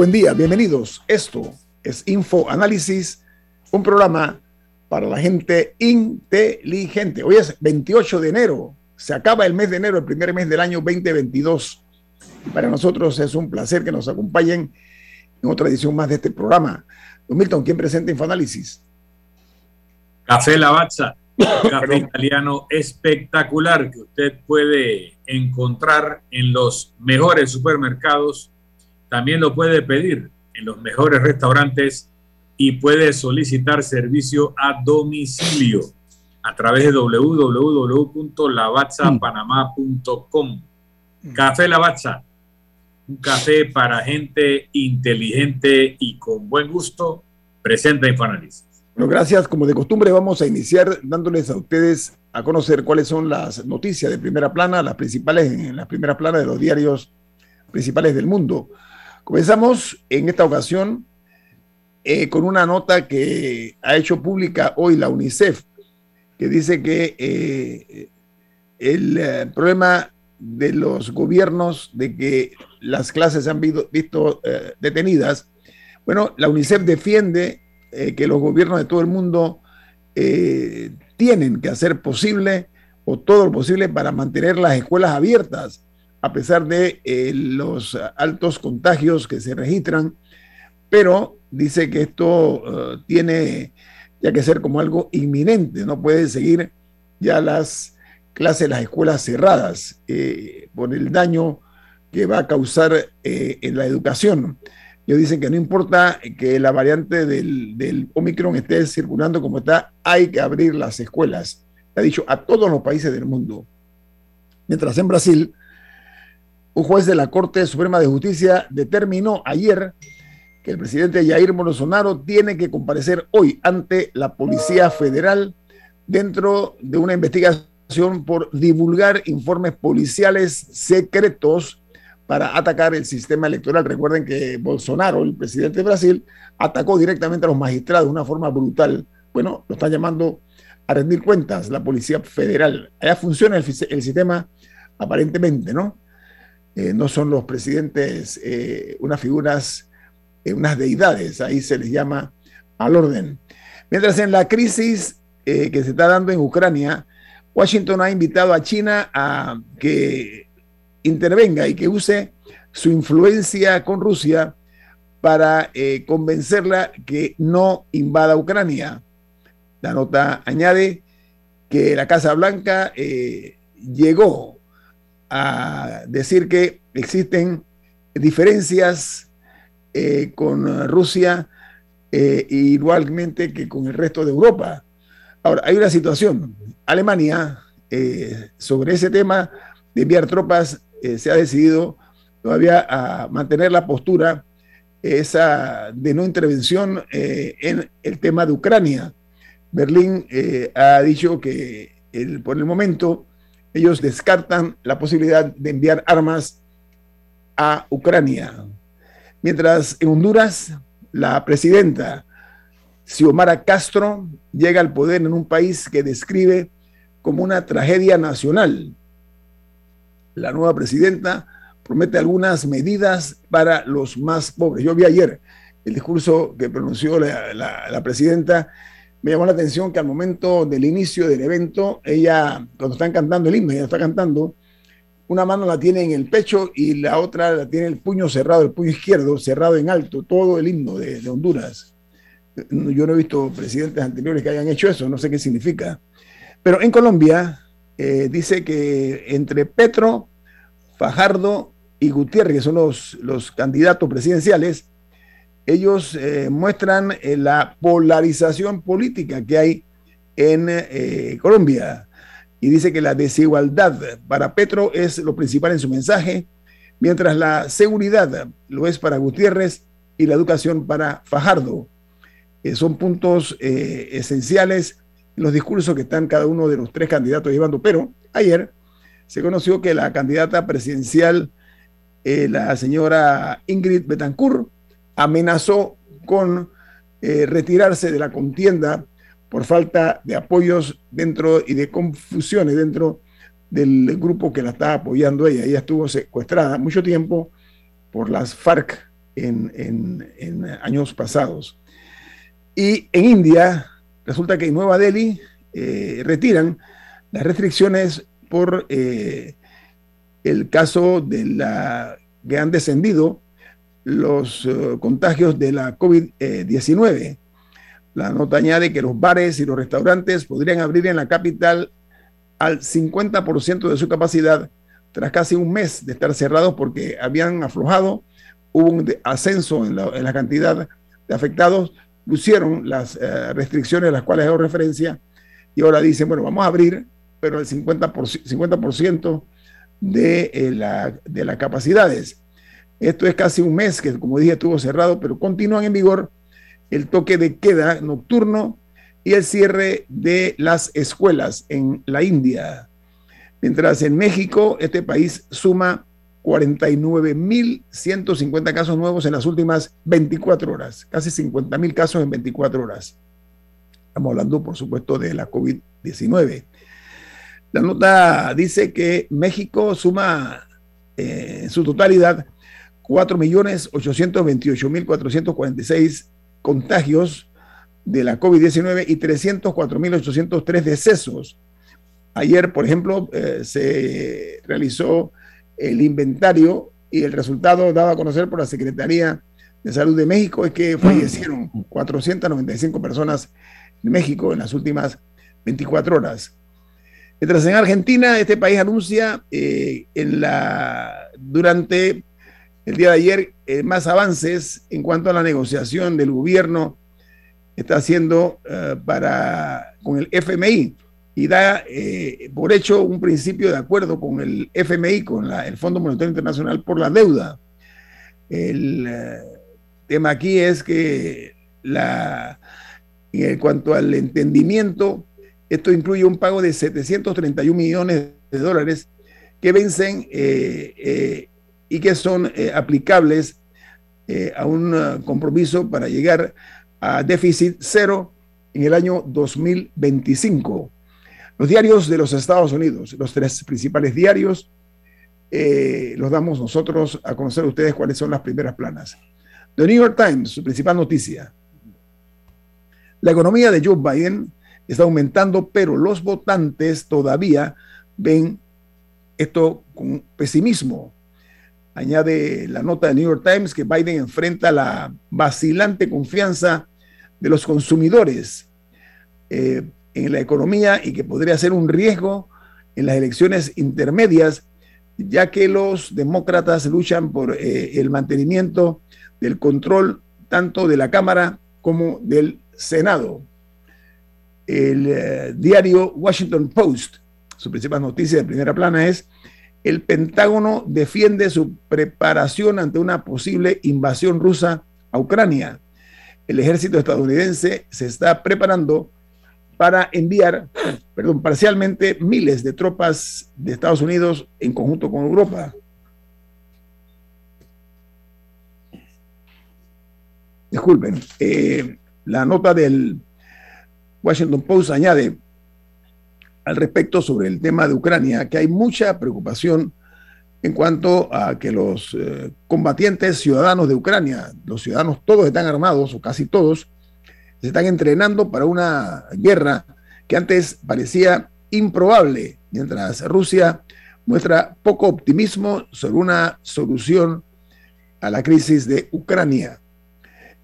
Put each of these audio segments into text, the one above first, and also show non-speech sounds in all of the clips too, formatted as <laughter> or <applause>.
Buen día, bienvenidos. Esto es Info Análisis, un programa para la gente inteligente. Hoy es 28 de enero, se acaba el mes de enero, el primer mes del año 2022. Y para nosotros es un placer que nos acompañen en otra edición más de este programa. Don Milton, ¿quién presenta Infoanálisis? Café Lavazza, café italiano espectacular que usted puede encontrar en los mejores supermercados también lo puede pedir en los mejores restaurantes y puede solicitar servicio a domicilio a través de www.lavazzapanamá.com. Mm. Café Lavazza, un café para gente inteligente y con buen gusto, presenta Infoanálisis. Bueno, gracias. Como de costumbre, vamos a iniciar dándoles a ustedes a conocer cuáles son las noticias de primera plana, las principales en las primeras planas de los diarios principales del mundo. Comenzamos en esta ocasión eh, con una nota que ha hecho pública hoy la UNICEF, que dice que eh, el eh, problema de los gobiernos de que las clases se han visto, detenidas, bueno, la UNICEF defiende que los gobiernos de todo el mundo tienen que hacer posible o todo lo posible para mantener las escuelas abiertas a pesar de eh, los altos contagios que se registran, pero dice que esto eh, tiene ya que ser como algo inminente, no puede seguir ya las clases, las escuelas cerradas eh, por el daño que va a causar en la educación. Ellos dicen que no importa que la variante del, del Omicron esté circulando como está, hay que abrir las escuelas. Ha dicho a todos los países del mundo. Mientras en Brasil, un juez de la Corte Suprema de Justicia determinó ayer que el presidente Jair Bolsonaro tiene que comparecer hoy ante la Policía Federal dentro de una investigación por divulgar informes policiales secretos para atacar el sistema electoral. Recuerden que Bolsonaro, el presidente de Brasil, atacó directamente a los magistrados de una forma brutal. Bueno, lo está llamando a rendir cuentas la Policía Federal. Allá funciona el, el sistema aparentemente, ¿no? Eh, no son los presidentes eh, unas figuras, eh, unas deidades, ahí se les llama al orden. Mientras en la crisis que se está dando en Ucrania, Washington ha invitado a China a que intervenga y que use su influencia con Rusia para convencerla que no invada Ucrania. La nota añade que la Casa Blanca llegó a decir que existen diferencias eh, con Rusia eh, igualmente que con el resto de Europa. Ahora, hay una situación. Alemania, eh, sobre ese tema de enviar tropas, se ha decidido todavía a mantener la postura esa de no intervención en el tema de Ucrania. Berlín ha dicho que por el momento ellos descartan la posibilidad de enviar armas a Ucrania. Mientras en Honduras, la presidenta Xiomara Castro llega al poder en un país que describe como una tragedia nacional. La nueva presidenta promete algunas medidas para los más pobres. Yo vi ayer el discurso que pronunció la, presidenta me llamó la atención que al momento del inicio del evento, ella, cuando están cantando el himno, ella está cantando, una mano la tiene en el pecho y la otra la tiene el puño cerrado, el puño izquierdo cerrado en alto, todo el himno de, Honduras. Yo no he visto presidentes anteriores que hayan hecho eso, no sé qué significa. Pero en Colombia eh, dice que entre Petro, Fajardo y Gutiérrez, que son los, los candidatos presidenciales, ellos eh, muestran eh, la polarización política que hay en Colombia y dice que la desigualdad para Petro es lo principal en su mensaje, mientras la seguridad lo es para Gutiérrez y la educación para Fajardo. Eh, son puntos eh, esenciales en los discursos que están cada uno de los tres candidatos llevando. Pero ayer se conoció que la candidata presidencial, eh, la señora Ingrid Betancourt, amenazó con retirarse de la contienda por falta de apoyos dentro y de confusiones dentro del grupo que la está apoyando ella. Ella estuvo secuestrada mucho tiempo por las FARC en, años pasados. Y en India, resulta que en Nueva Delhi eh, retiran las restricciones por eh, el caso de la que han descendido los eh, contagios de la COVID-19. La nota añade que los bares y los restaurantes podrían abrir en la capital al 50% de su capacidad tras casi un mes de estar cerrados porque habían aflojado, hubo un ascenso en la, cantidad de afectados, pusieron las eh, restricciones a las cuales hago referencia y ahora dicen, bueno, vamos a abrir, pero 50%, 50 de, eh, la, de las capacidades. Esto es casi un mes que, como dije, estuvo cerrado, pero continúan en vigor el toque de queda nocturno y el cierre de las escuelas en la India. Mientras en México, este país suma 49.150 casos nuevos en las últimas 24 horas, casi 50.000 casos en 24 horas. Estamos hablando, por supuesto, de la COVID-19. La nota dice que México suma eh, en su totalidad 4.828.446 contagios de la COVID-19 y 304.803 decesos. Ayer, por ejemplo, eh, se realizó el inventario y el resultado dado a conocer por la Secretaría de Salud de México es que fallecieron 495 personas en México en las últimas 24 horas. Mientras en Argentina, este país anuncia eh, en la, durante el día de ayer eh, más avances en cuanto a la negociación del gobierno está haciendo eh, para con el FMI y da eh, por hecho un principio de acuerdo con el FMI, con el Fondo Monetario Internacional por la deuda. El tema aquí es que la, en cuanto al entendimiento, esto incluye un pago de 731 millones de dólares que vencen y que son eh, aplicables eh, a un uh, compromiso para llegar a déficit cero en el año 2025. Los diarios de los Estados Unidos, los tres principales diarios, eh, los damos nosotros a conocer a ustedes cuáles son las primeras planas. The New York Times, su principal noticia. La economía de Joe Biden está aumentando, pero los votantes todavía ven esto con pesimismo. Añade la nota de New York Times que Biden enfrenta la vacilante confianza de los consumidores eh, en la economía y que podría ser un riesgo en las elecciones intermedias, ya que los demócratas luchan por eh, el mantenimiento del control tanto de la Cámara como del Senado. El eh, diario Washington Post, su principal noticia de primera plana es el Pentágono defiende su preparación ante una posible invasión rusa a Ucrania. El ejército estadounidense se está preparando para enviar, perdón, parcialmente miles de tropas de Estados Unidos en conjunto con Europa. Disculpen, eh, la nota del Washington Post añade, al respecto sobre el tema de Ucrania, que hay mucha preocupación en cuanto a que los eh, combatientes ciudadanos de Ucrania, los ciudadanos todos están armados, o casi todos, se están entrenando para una guerra que antes parecía improbable, mientras Rusia muestra poco optimismo sobre una solución a la crisis de Ucrania.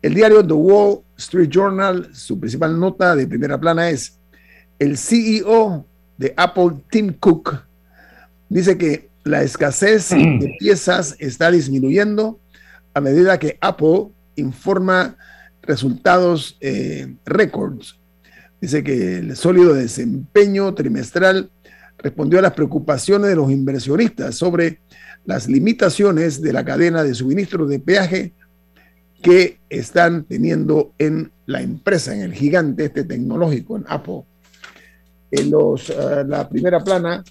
El diario The Wall Street Journal, su principal nota de primera plana es el CEO de Apple, Tim Cook, dice que la escasez de <clears throat> piezas está disminuyendo a medida que Apple informa resultados eh, récords. Dice que el sólido desempeño trimestral respondió a las preocupaciones de los inversionistas sobre las limitaciones de la cadena de suministro de peaje que están teniendo en la empresa, en el gigante este tecnológico, en Apple. En los, ah, la primera plana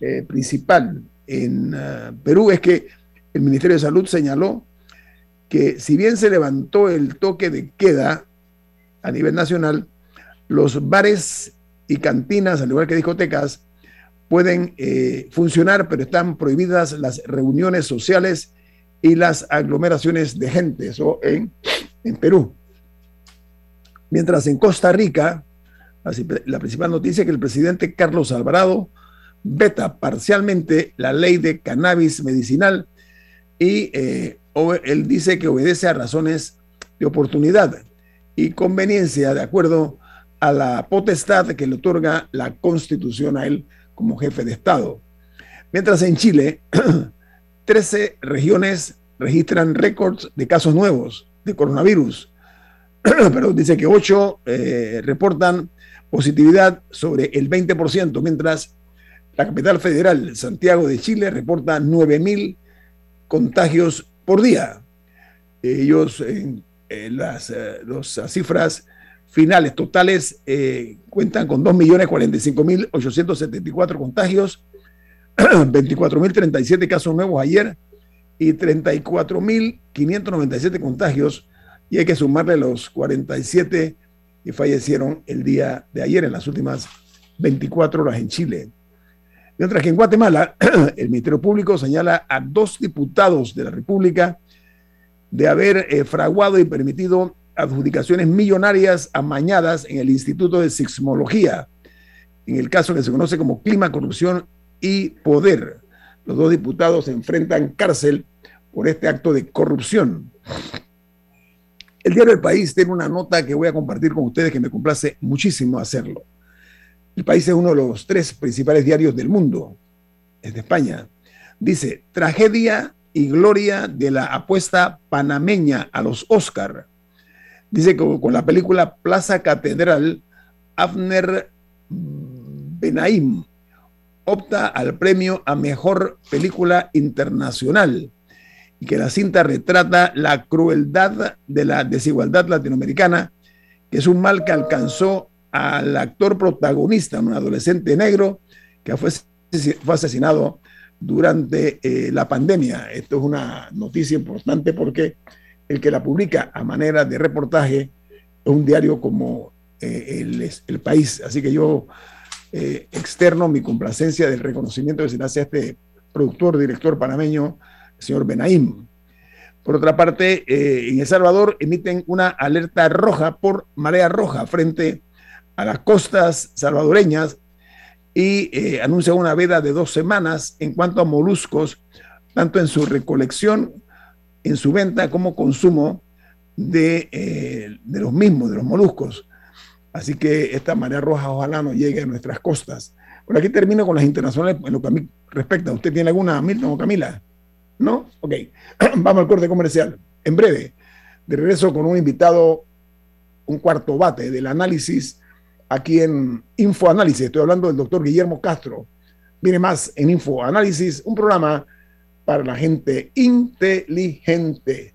eh, principal en ah, Perú es que el Ministerio de Salud señaló que si bien se levantó el toque de queda a nivel nacional, los bares y cantinas, al igual que discotecas, pueden funcionar, pero están prohibidas las reuniones sociales y las aglomeraciones de gente, en, en Perú. Mientras en Costa Rica, la principal noticia es que el presidente Carlos Alvarado veta parcialmente la ley de cannabis medicinal y eh, él dice que obedece a razones de oportunidad y conveniencia de acuerdo a la potestad que le otorga la constitución a él como jefe de Estado. Mientras en Chile, <clears throat> 13 regiones registran récords de casos nuevos de coronavirus, <clears throat> pero dice que 8 eh, reportan positividad sobre el 20%, mientras la capital federal, Santiago de Chile, reporta 9.000 contagios por día. Ellos, en, las, eh, las, cifras finales totales, eh, cuentan con 2.045.874 contagios, <clears throat> 24.037 casos nuevos ayer y 34.597 contagios. Y hay que sumarle los 47 fallecieron el día de ayer en las últimas 24 horas en Chile. Mientras que en Guatemala, <clears throat> el Ministerio Público señala a dos diputados de la República de haber eh, fraguado y permitido adjudicaciones millonarias amañadas en el Instituto de Sismología, en el caso que se conoce como clima, corrupción y poder. Los dos diputados enfrentan cárcel por este acto de corrupción. El diario El País tiene una nota que voy a compartir con ustedes que me complace muchísimo hacerlo. El país es uno de los tres principales diarios del mundo, es de España. Dice, tragedia y gloria de la apuesta panameña a los Oscar. Dice que con la película Plaza Catedral, Afner Benaim opta al premio a mejor película internacional y que la cinta retrata la crueldad de la desigualdad latinoamericana, que es un mal que alcanzó al actor protagonista, un adolescente negro que fue, fue asesinado durante eh, la pandemia. Esto es una noticia importante porque el que la publica a manera de reportaje es un diario como eh, el, el, País. Así que yo eh, externo mi complacencia del reconocimiento que se le hace a este productor, director panameño, señor Benaim. Por otra parte, en El Salvador emiten una alerta roja por marea roja frente a las costas salvadoreñas y eh, anuncia una veda de dos semanas en cuanto a moluscos, tanto en su recolección, en su venta como consumo de, eh, de los mismos, de los moluscos. Así que esta marea roja ojalá no llegue a nuestras costas. Por aquí termino con las internacionales en lo que a mí respecta. ¿Usted tiene alguna, Milton o Camila? ¿No? Ok. <clears throat> Vamos al corte comercial. En breve, de regreso con un invitado, un cuarto bate del análisis aquí en Infoanálisis. Estoy hablando del doctor Guillermo Castro. Viene más en Infoanálisis, un programa para la gente inteligente.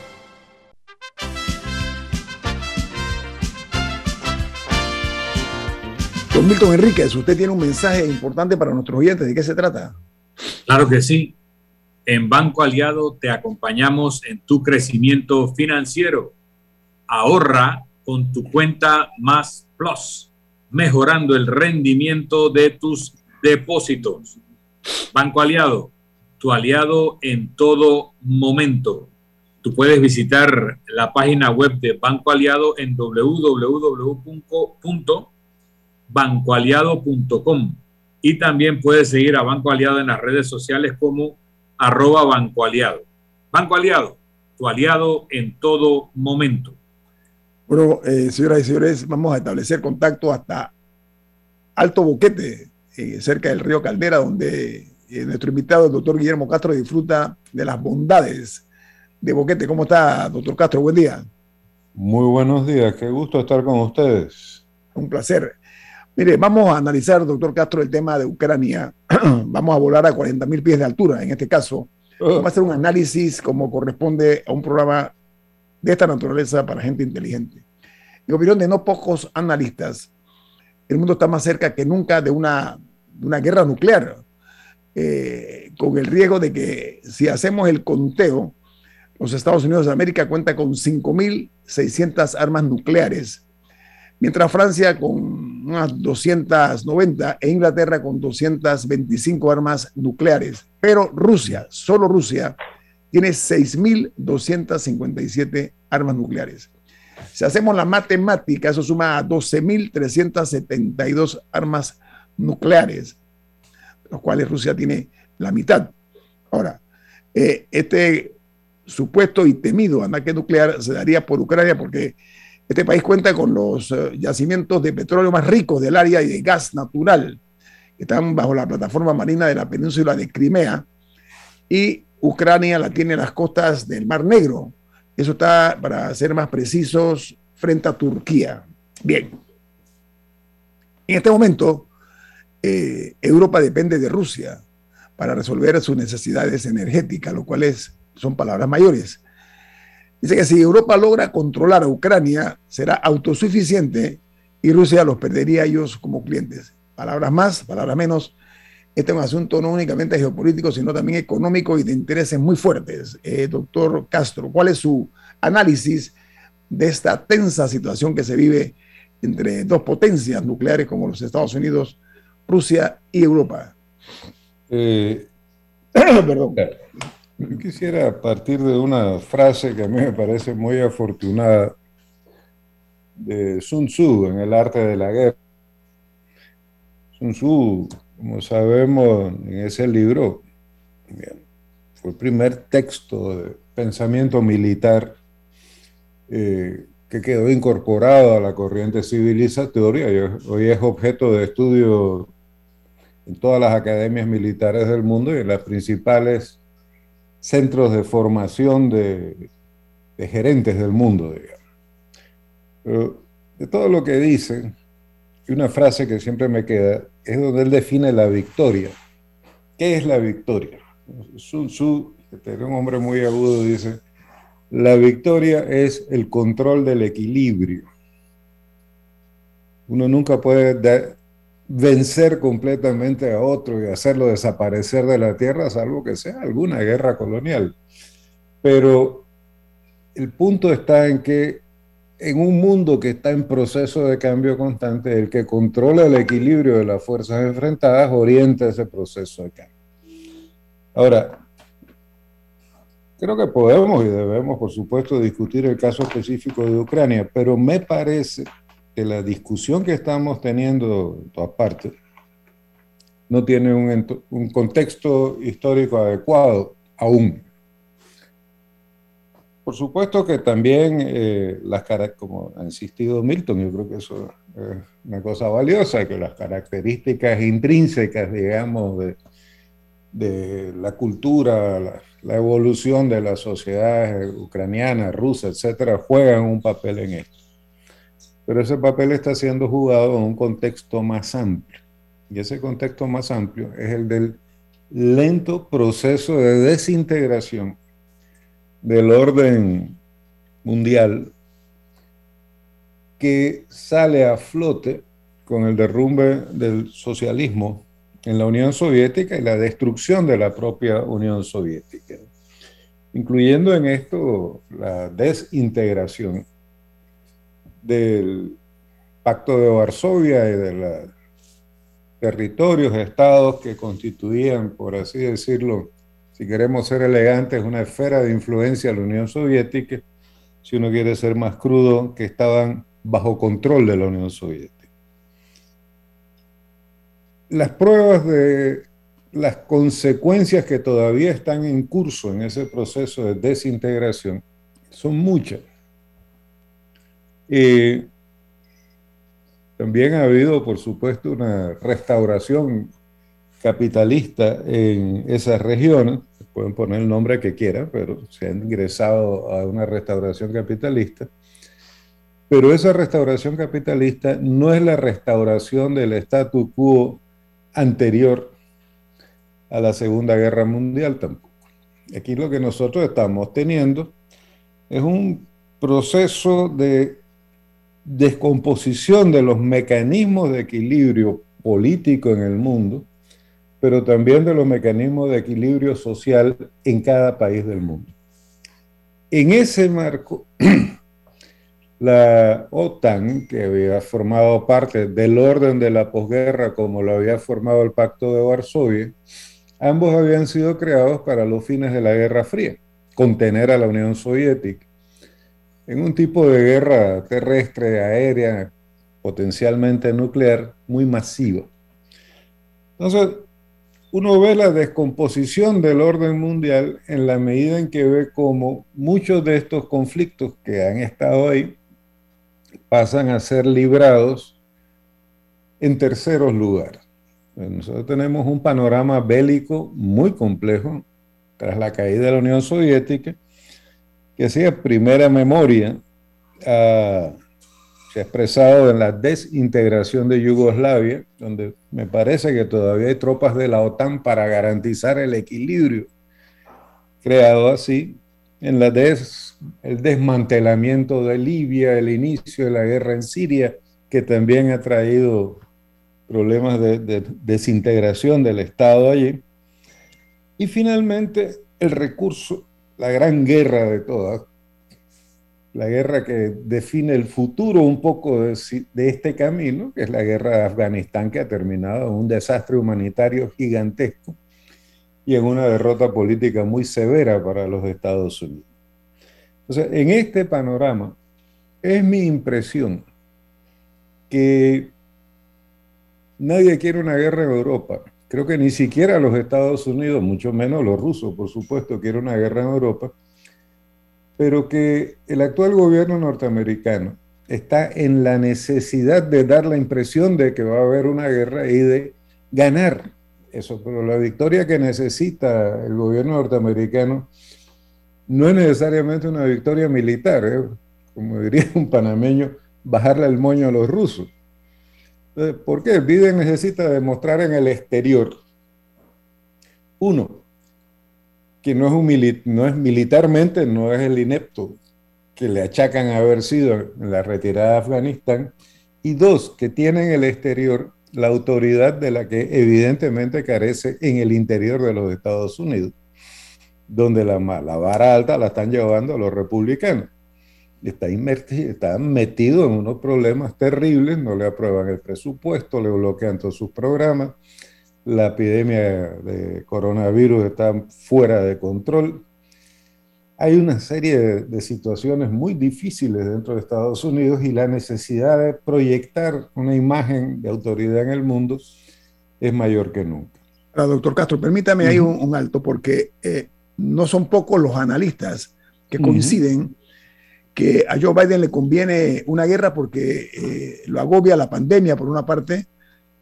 Don Milton Enríquez, usted tiene un mensaje importante para nuestros oyentes. ¿De qué se trata? Claro que sí. En Banco Aliado te acompañamos en tu crecimiento financiero. Ahorra con tu cuenta Más Plus, mejorando el rendimiento de tus depósitos. Banco Aliado, tu aliado en todo momento. Tú puedes visitar la página web de Banco Aliado en www bancoaliado.com. Y también puedes seguir a Banco Aliado en las redes sociales como arroba Banco Aliado. Banco Aliado, tu aliado en todo momento. Bueno, eh, señoras y señores, vamos a establecer contacto hasta Alto Boquete, eh, cerca del río Caldera, donde eh, nuestro invitado, el doctor Guillermo Castro, disfruta de las bondades de Boquete. ¿Cómo está, doctor Castro? Buen día. Muy buenos días, qué gusto estar con ustedes. Un placer. Mire, vamos a analizar, doctor Castro, el tema de Ucrania. <clears throat> vamos a volar a 40 mil pies de altura, en este caso. Vamos a hacer un análisis como corresponde a un programa de esta naturaleza para gente inteligente. En opinión de no pocos analistas, el mundo está más cerca que nunca de una, una guerra nuclear, eh, con el riesgo de que si hacemos el conteo, los Estados Unidos de América cuenta con 5.600 armas nucleares mientras Francia con unas 290 e Inglaterra con 225 armas nucleares. Pero Rusia, solo Rusia, tiene 6.257 armas nucleares. Si hacemos la matemática, eso suma a 12.372 armas nucleares, los cuales Rusia tiene la mitad. Ahora, eh, este supuesto y temido ataque nuclear se daría por Ucrania porque este país cuenta con los eh, yacimientos de petróleo más ricos del área y de gas natural, que están bajo la plataforma marina de la península de Crimea, y Ucrania la tiene en las costas del Mar Negro. Eso está, para ser más precisos, frente a Turquía. Bien. En este momento, eh, Europa depende de Rusia para resolver sus necesidades energéticas, lo cual son palabras mayores. Dice que si Europa logra controlar a Ucrania, será autosuficiente y Rusia los perdería a ellos como clientes. Palabras más, palabras menos. Este es un asunto no únicamente geopolítico, sino también económico y de intereses muy fuertes. Eh, doctor Castro, ¿cuál es su análisis de esta tensa situación que se vive entre dos potencias nucleares como los Estados Unidos, Rusia y Europa? Eh, <coughs> Perdón. Quisiera partir de una frase que a mí me parece muy afortunada de Sun Tzu en el arte de la guerra. Sun Tzu, como sabemos en ese libro, fue el primer texto de pensamiento militar eh, que quedó incorporado a la corriente civilizatoria y hoy es objeto de estudio en todas las academias militares del mundo y en las principales centros de formación de, gerentes del mundo, digamos. de todo lo que dicen, y una frase que siempre me queda, es donde él define la victoria. ¿Qué es la victoria? Sun Tzu, que un hombre muy agudo, dice, la victoria es el control del equilibrio. Uno nunca puede vencer completamente a otro y hacerlo desaparecer de la tierra, salvo que sea alguna guerra colonial. Pero el punto está en que en un mundo que está en proceso de cambio constante, el que controla el equilibrio de las fuerzas enfrentadas orienta ese proceso de cambio. Ahora, creo que podemos y debemos, por supuesto, discutir el caso específico de Ucrania, pero me parece que la discusión que estamos teniendo partes no tiene un, contexto histórico adecuado aún. Por supuesto que también eh, las como ha insistido Milton, yo creo que eso es una cosa valiosa, que las características intrínsecas, digamos, de, de la cultura, la, la, evolución de las sociedades ucranianas, rusas, etcétera, juegan un papel en esto pero ese papel está siendo jugado en un contexto más amplio. Y ese contexto más amplio es el del lento proceso de desintegración del orden mundial que sale a flote con el derrumbe del socialismo en la Unión Soviética y la destrucción de la propia Unión Soviética, incluyendo en esto la desintegración del Pacto de Varsovia y de los territorios, estados que constituían, por así decirlo, si queremos ser elegantes, una esfera de influencia de la Unión Soviética, si uno quiere ser más crudo, que estaban bajo control de la Unión Soviética. Las pruebas de las consecuencias que todavía están en curso en ese proceso de desintegración son muchas. Y también ha habido, por supuesto, una restauración capitalista en esas regiones. Pueden poner el nombre que quieran, pero se han ingresado a una restauración capitalista. Pero esa restauración capitalista no es la restauración del statu quo anterior a la Segunda Guerra Mundial tampoco. Aquí lo que nosotros estamos teniendo es un proceso de descomposición de los mecanismos de equilibrio político en el mundo, pero también de los mecanismos de equilibrio social en cada país del mundo. En ese marco, <clears throat> la OTAN, que había formado parte del orden de la posguerra como lo había formado el Pacto de Varsovia, ambos habían sido creados para los fines de la Guerra Fría, contener a la Unión Soviética en un tipo de guerra terrestre, aérea, potencialmente nuclear, muy masiva. Entonces, uno ve la descomposición del orden mundial en la medida en que ve cómo muchos de estos conflictos que han estado ahí pasan a ser librados en terceros lugares. Nosotros tenemos un panorama bélico muy complejo tras la caída de la Unión Soviética que hacía primera memoria se ha expresado en la desintegración de Yugoslavia, donde me parece que todavía hay tropas de la OTAN para garantizar el equilibrio creado así, en la el desmantelamiento de Libia, el inicio de la guerra en Siria, que también ha traído problemas de desintegración del Estado allí. Y finalmente el recurso la gran guerra de todas, la guerra que define el futuro un poco de, este camino, que es la guerra de Afganistán, que ha terminado en un desastre humanitario gigantesco y en una derrota política muy severa para los Estados Unidos. Entonces, en este panorama, es mi impresión que nadie quiere una guerra en Europa. Creo que ni siquiera los Estados Unidos, mucho menos los rusos, por supuesto, quieren una guerra en Europa, pero que el actual gobierno norteamericano está en la necesidad de dar la impresión de que va a haber una guerra y de ganar eso. Pero la victoria que necesita el gobierno norteamericano no es necesariamente una victoria militar, ¿eh? como diría un panameño, bajarle el moño a los rusos ¿Por qué? Biden necesita demostrar en el exterior, uno, que no es, un no es militarmente, no es el inepto que le achacan haber sido en la retirada de Afganistán, y dos, que tiene en el exterior la autoridad de la que evidentemente carece en el interior de los Estados Unidos, donde la, la vara alta la están llevando los republicanos. Está, está metido en unos problemas terribles, no le aprueban el presupuesto, le bloquean todos sus programas, la epidemia de coronavirus está fuera de control. Hay una serie de, situaciones muy difíciles dentro de Estados Unidos y la necesidad de proyectar una imagen de autoridad en el mundo es mayor que nunca. doctor Castro, permítame ahí un, alto porque eh, no son pocos los analistas que coinciden que a Joe Biden le conviene una guerra porque eh, lo agobia la pandemia por una parte,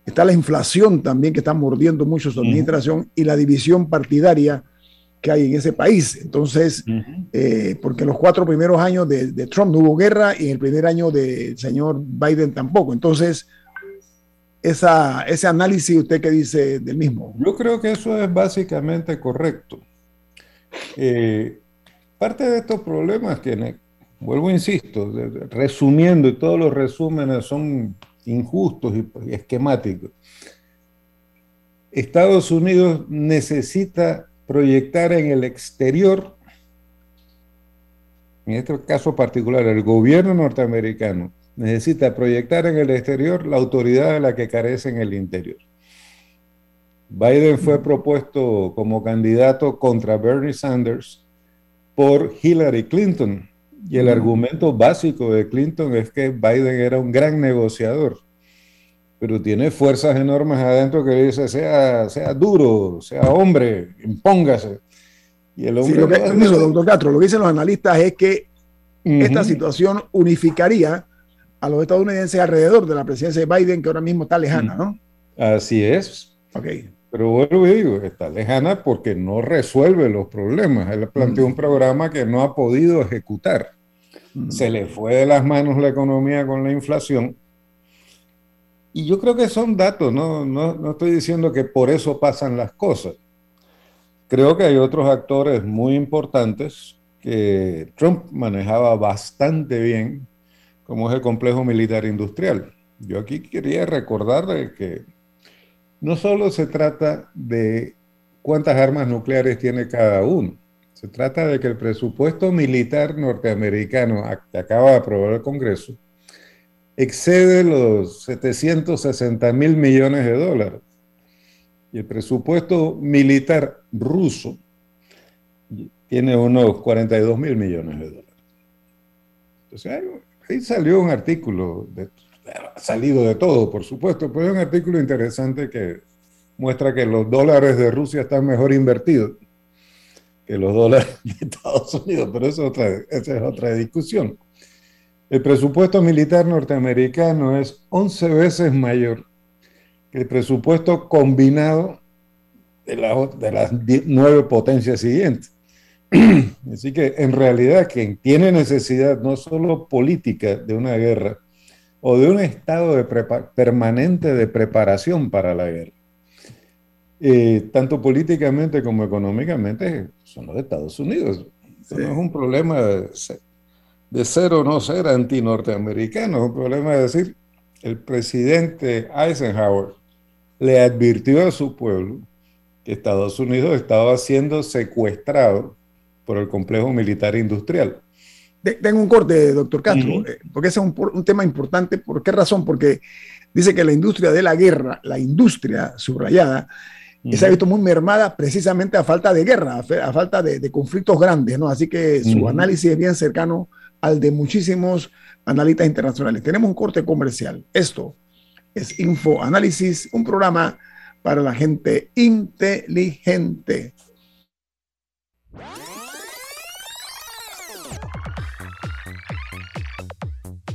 está la inflación también que está mordiendo mucho su administración y la división partidaria que hay en ese país. Entonces, eh, porque los cuatro primeros años de, Trump no hubo guerra y en el primer año del señor Biden tampoco. Entonces, esa, ese análisis, ¿usted qué dice del mismo? Yo creo que eso es básicamente correcto. Eh, parte de estos problemas que, vuelvo, insisto, resumiendo, y todos los resúmenes son injustos y, esquemáticos. Estados Unidos necesita proyectar en el exterior, en este caso particular, el gobierno norteamericano necesita proyectar en el exterior la autoridad de la que carece en el interior. Biden fue propuesto como candidato contra Bernie Sanders por Hillary Clinton, y el argumento básico de Clinton es que Biden era un gran negociador, pero tiene fuerzas enormes adentro que le dice, sea, sea duro, sea hombre, impóngase. Y el hombre... lo que, doctor Castro, lo que dicen los analistas es que esta situación unificaría a los estadounidenses alrededor de la presidencia de Biden, que ahora mismo está lejana, ¿no? Así es. Ok. Pero vuelvo y digo, está lejana porque no resuelve los problemas. Él planteó un programa que no ha podido ejecutar. Se le fue de las manos la economía con la inflación. Y yo creo que son datos, no, no, no estoy diciendo que por eso pasan las cosas. Creo que hay otros actores muy importantes que Trump manejaba bastante bien, como es el complejo militar industrial. Yo aquí quería recordarle que no solo se trata de cuántas armas nucleares tiene cada uno, se trata de que el presupuesto militar norteamericano que acaba de aprobar el Congreso excede los 760 mil millones de dólares. Y el presupuesto militar ruso tiene unos 42 mil millones de dólares. Entonces, ahí salió un artículo de salido de todo, por supuesto, pero es un artículo interesante que muestra que los dólares de Rusia están mejor invertidos que los dólares de Estados Unidos, pero eso es otra, esa es otra discusión. El presupuesto militar norteamericano es 11 veces mayor que el presupuesto combinado de, de las nueve potencias siguientes. <clears throat> Así que en realidad quien tiene necesidad no solo política de una guerra, o de un estado de permanente de preparación para la guerra. Eh, tanto políticamente como económicamente, son los Estados Unidos. no es un problema de, ser o no ser anti-norteamericano, es un problema de decir, el presidente Eisenhower le advirtió a su pueblo que Estados Unidos estaba siendo secuestrado por el complejo militar industrial. Tengo un corte, doctor Castro, eh, porque ese es un, tema importante. ¿Por qué razón? Porque dice que la industria de la guerra, la industria subrayada, se ha visto muy mermada precisamente a falta de guerra, a, falta de, conflictos grandes, ¿no? Así que su análisis es bien cercano al de muchísimos analistas internacionales. Tenemos un corte comercial. Esto es Info Análisis, un programa para la gente inteligente.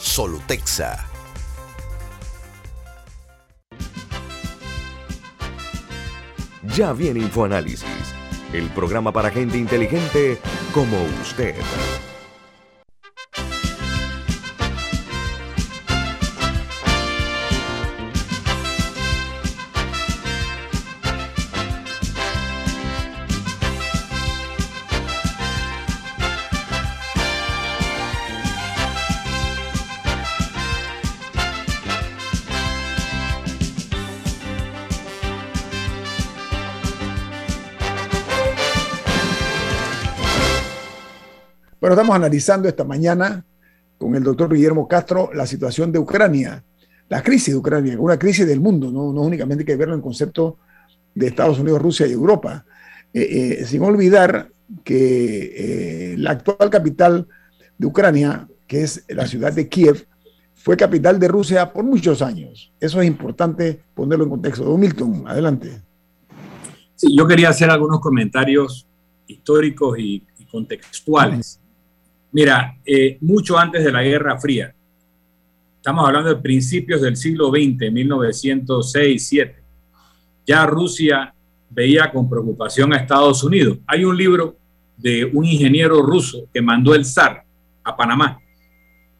Solutexa. Ya viene InfoAnálisis, el programa para gente inteligente como usted. Analizando esta mañana con el doctor Guillermo Castro la situación de Ucrania, la crisis de Ucrania, una crisis del mundo, no, no únicamente que verlo en concepto de Estados Unidos, Rusia y Europa. Eh, eh, sin olvidar que eh, la actual capital de Ucrania, que es la ciudad de Kiev, fue capital de Rusia por muchos años. Eso es importante ponerlo en contexto. Don Milton, adelante. Sí, yo quería hacer algunos comentarios históricos y contextuales. Mira, eh, mucho antes de la Guerra Fría, estamos hablando de principios del siglo XX, 1906-7, ya Rusia veía con preocupación a Estados Unidos. Hay un libro de un ingeniero ruso que mandó el zar a Panamá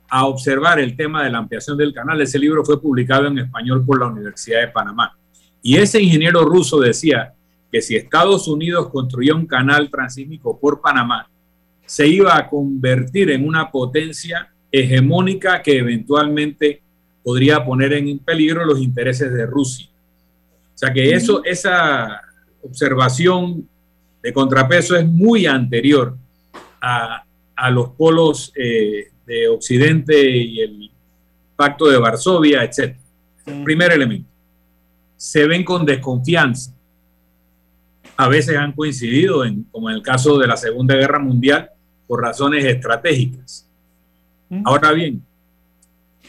a observar el tema de la ampliación del canal. Ese libro fue publicado en español por la Universidad de Panamá. Y ese ingeniero ruso decía que si Estados Unidos construía un canal transísmico por Panamá, se iba a convertir en una potencia hegemónica que eventualmente podría poner en peligro los intereses de Rusia. O sea que eso, esa observación de contrapeso es muy anterior a, a los polos eh, de Occidente y el Pacto de Varsovia, etc. Primer elemento. Se ven con desconfianza. A veces han coincidido, en, como en el caso de la Segunda Guerra Mundial, por razones estratégicas. Ahora bien,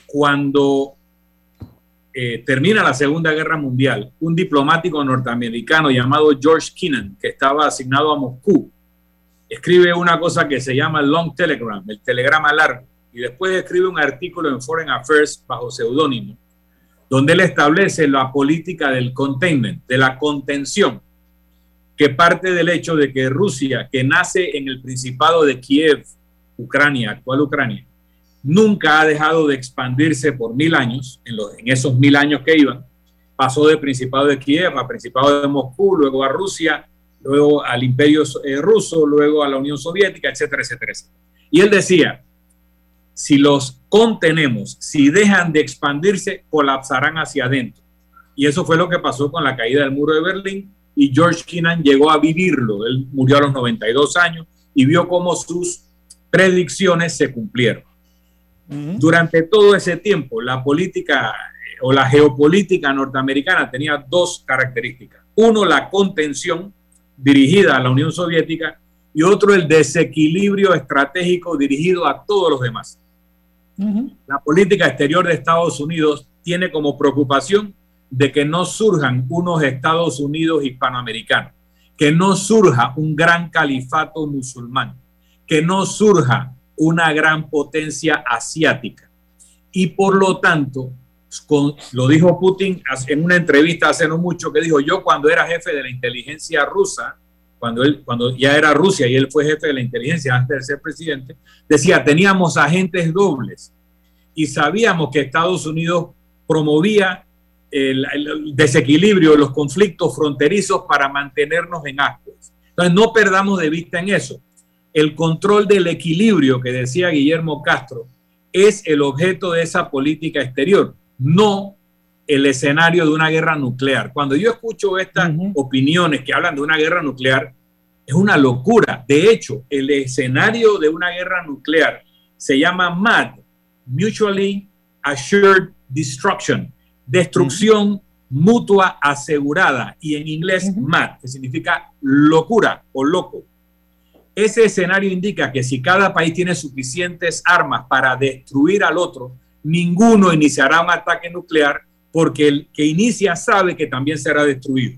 cuando eh, termina la Segunda Guerra Mundial, un diplomático norteamericano llamado George Kennan, que estaba asignado a Moscú, escribe una cosa que se llama el Long Telegram, el telegrama largo, y después escribe un artículo en Foreign Affairs bajo seudónimo, donde él establece la política del containment, de la contención que parte del hecho de que Rusia, que nace en el Principado de Kiev, Ucrania, actual Ucrania, nunca ha dejado de expandirse por mil años, en, los, en esos mil años que iban, pasó del Principado de Kiev a Principado de Moscú, luego a Rusia, luego al Imperio eh, Ruso, luego a la Unión Soviética, etcétera, etcétera, etcétera. Y él decía, si los contenemos, si dejan de expandirse, colapsarán hacia adentro. Y eso fue lo que pasó con la caída del muro de Berlín y George Kennan llegó a vivirlo. Él murió a los 92 años y vio cómo sus predicciones se cumplieron. Durante todo ese tiempo, la política eh, o la geopolítica norteamericana tenía dos características. Uno, la contención dirigida a la Unión Soviética y otro, el desequilibrio estratégico dirigido a todos los demás. La política exterior de Estados Unidos tiene como preocupación de que no surjan unos Estados Unidos hispanoamericanos, que no surja un gran califato musulmán, que no surja una gran potencia asiática. Y por lo tanto, lo dijo Putin en una entrevista hace no mucho, que dijo, yo cuando era jefe de la inteligencia rusa, cuando, él, cuando ya era Rusia y él fue jefe de la inteligencia antes de ser presidente, decía, teníamos agentes dobles y sabíamos que Estados Unidos promovía el, el, desequilibrio, los conflictos fronterizos para mantenernos en ascuas. Entonces, no perdamos de vista en eso. El control del equilibrio que decía Guillermo Castro es el objeto de esa política exterior, no el escenario de una guerra nuclear. Cuando yo escucho estas uh -huh. opiniones que hablan de una guerra nuclear, es una locura. De hecho, el escenario de una guerra nuclear se llama MAD, Mutually Assured Destruction destrucción mutua asegurada y en inglés mad, que significa locura o loco. Ese escenario indica que si cada país tiene suficientes armas para destruir al otro, ninguno iniciará un ataque nuclear porque el que inicia sabe que también será destruido.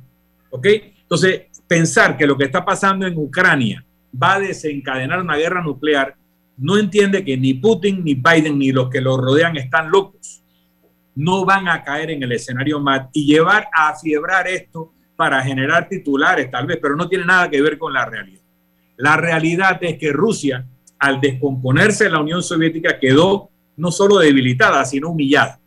¿Ok? Entonces, pensar que lo que está pasando en Ucrania va a desencadenar una guerra nuclear, no entiende que ni Putin, ni Biden, ni los que lo rodean están locos. No van a caer en el escenario más y llevar a afiebrar esto para generar titulares, tal vez, pero no tiene nada que ver con la realidad. La realidad es que Rusia, al descomponerse la Unión Soviética, quedó no solo debilitada, sino humillada.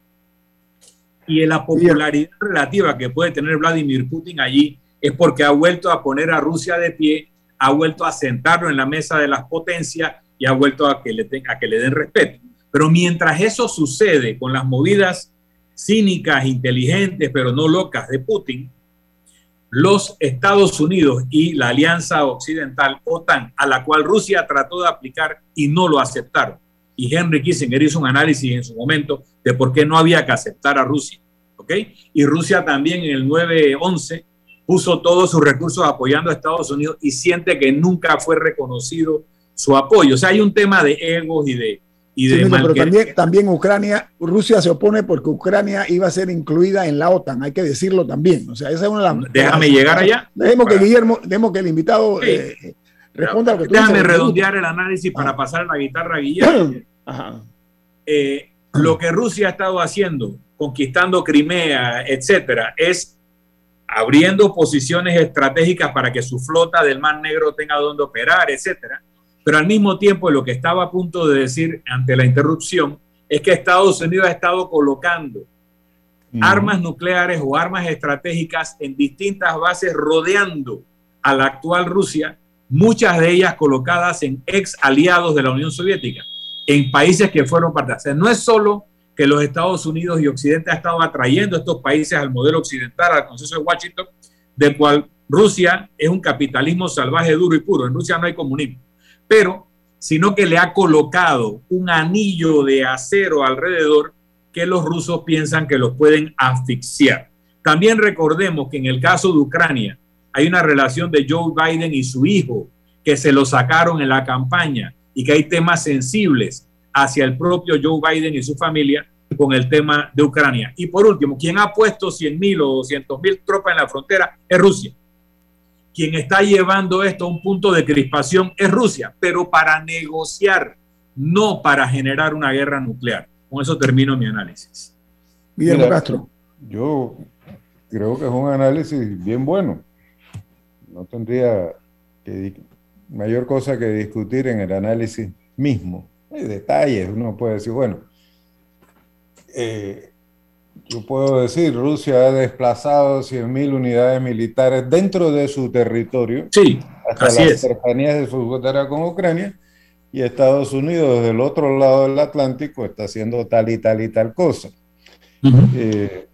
Y en la popularidad relativa que puede tener Vladimir Putin allí es porque ha vuelto a poner a Rusia de pie, ha vuelto a sentarlo en la mesa de las potencias y ha vuelto a que le, a que le den respeto. Pero mientras eso sucede con las movidas cínicas, inteligentes, pero no locas de Putin, los Estados Unidos y la Alianza Occidental, OTAN, a la cual Rusia trató de aplicar y no lo aceptaron. Y Henry Kissinger hizo un análisis en su momento de por qué no había que aceptar a Rusia. ¿ok? Y Rusia también en el 9-11 puso todos sus recursos apoyando a Estados Unidos y siente que nunca fue reconocido su apoyo. O sea, hay un tema de egos y de, y de pero también, también Ucrania, Rusia se opone porque Ucrania iba a ser incluida en la OTAN, hay que decirlo también. O sea, esa es una de las. Déjame llegar allá. Dejemos que Guillermo, dejemos que el invitado eh, responda lo que tú Déjame redondear el análisis para ah. pasar la guitarra a Guillermo. <clears throat> Eh, lo que Rusia ha estado haciendo, conquistando Crimea, etcétera, es abriendo posiciones estratégicas para que su flota del Mar Negro tenga donde operar, etcétera pero al mismo tiempo lo que estaba a punto de decir ante la interrupción es que Estados Unidos ha estado colocando armas nucleares o armas estratégicas en distintas bases rodeando a la actual Rusia, muchas de ellas colocadas en ex aliados de la Unión Soviética, en países que fueron parte. O sea, no es solo que los Estados Unidos y Occidente han estado atrayendo a estos países al modelo occidental, al consenso de Washington, del cual Rusia es un capitalismo salvaje, duro y puro. En Rusia no hay comunismo pero sino que le ha colocado un anillo de acero alrededor que los rusos piensan que los pueden asfixiar. También recordemos que en el caso de Ucrania hay una relación de Joe Biden y su hijo que se lo sacaron en la campaña y que hay temas sensibles hacia el propio Joe Biden y su familia con el tema de Ucrania. Y por último, quien ha puesto 100 mil o 200 mil tropas en la frontera es Rusia quien está llevando esto a un punto de crispación es Rusia, pero para negociar, no para generar una guerra nuclear. Con eso termino mi análisis. Guillermo Castro. Yo creo que es un análisis bien bueno. No tendría mayor cosa que discutir en el análisis mismo. Hay detalles, uno puede decir, bueno, eh, yo puedo decir, Rusia ha desplazado 100.000 unidades militares dentro de su territorio, sí, hasta las cercanías de su frontera con Ucrania, y Estados Unidos del otro lado del Atlántico está haciendo tal y tal y tal cosa. Eh,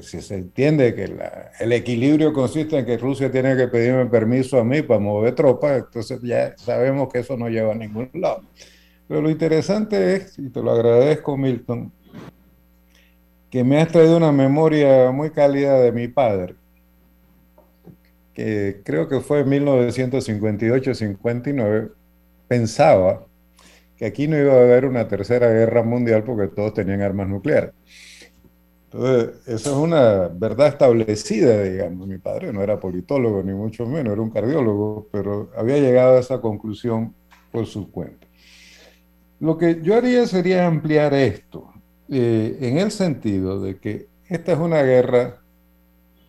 se, entiende que el equilibrio consiste en que Rusia tiene que pedirme permiso a mí para mover tropas, entonces ya sabemos que eso no lleva a ningún lado. Pero lo interesante es, y te lo agradezco Milton, que me has traído una memoria muy cálida de mi padre, que creo que fue en 1958-59, pensaba que aquí no iba a haber una tercera guerra mundial porque todos tenían armas nucleares. Entonces, eso es una verdad establecida, digamos. Mi padre no era politólogo, ni mucho menos, era un cardiólogo, pero había llegado a esa conclusión por su cuenta. Lo que yo haría sería ampliar esto eh, en el sentido de que esta es una guerra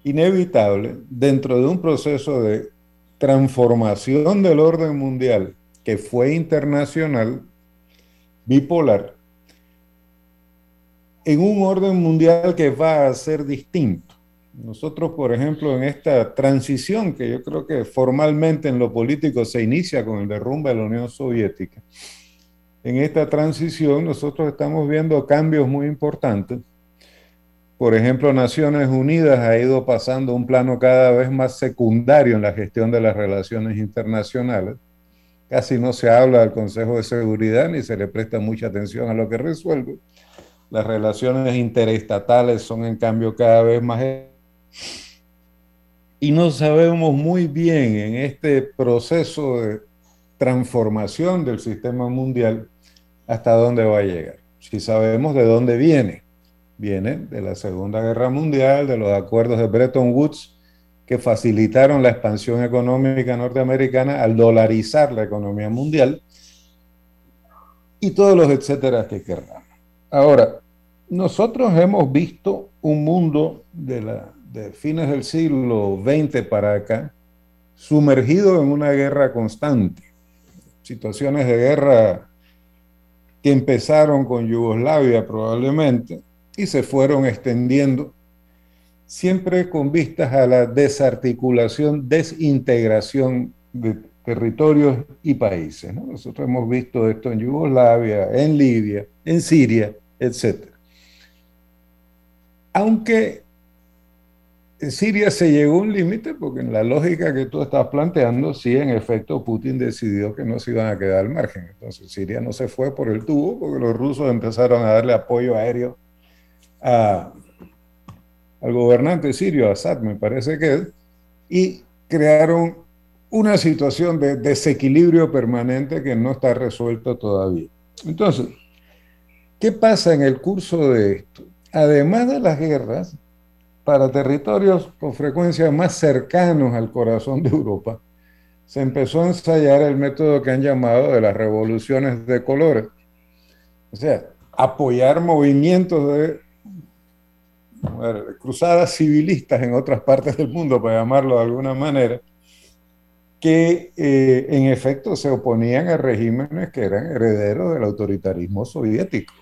inevitable dentro de un proceso de transformación del orden mundial que fue internacional, bipolar, en un orden mundial que va a ser distinto. Nosotros, por ejemplo, en esta transición que yo creo que formalmente en lo político se inicia con el derrumbe de la Unión Soviética, en esta transición nosotros estamos viendo cambios muy importantes. Por ejemplo, Naciones Unidas ha ido pasando un plano cada vez más secundario en la gestión de las relaciones internacionales. Casi no se habla del Consejo de Seguridad ni se le presta mucha atención a lo que resuelve. Las relaciones interestatales son en cambio cada vez más... Y no sabemos muy bien en este proceso de transformación del sistema mundial hasta dónde va a llegar. sí sabemos de dónde viene. Viene de la Segunda Guerra Mundial, de los acuerdos de Bretton Woods, que facilitaron la expansión económica norteamericana al dolarizar la economía mundial y todos los etcétera que querramos. Ahora, nosotros hemos visto un mundo de, la, fines del siglo XX para acá sumergido en una guerra constante. Situaciones de guerra que empezaron con Yugoslavia probablemente y se fueron extendiendo, siempre con vistas a la desarticulación, desintegración de territorios y países. Nosotros hemos visto esto en Yugoslavia, en Libia, en Siria, etc. Aunque Siria se llegó a un límite, porque en la lógica que tú estás planteando, sí, en efecto, Putin decidió que no se iban a quedar al margen. Entonces, Siria no se fue por el tubo, porque los rusos empezaron a darle apoyo aéreo al gobernante sirio, Assad, me parece que es, y crearon una situación de desequilibrio permanente que no está resuelto todavía. Entonces, ¿qué pasa en el curso de esto? Además de las guerras, para territorios con frecuencia más cercanos al corazón de Europa, se empezó a ensayar el método que han llamado de las revoluciones de colores. O sea, apoyar movimientos de, cruzadas civilistas en otras partes del mundo, para llamarlo de alguna manera, que eh, en efecto se oponían a regímenes que eran herederos del autoritarismo soviético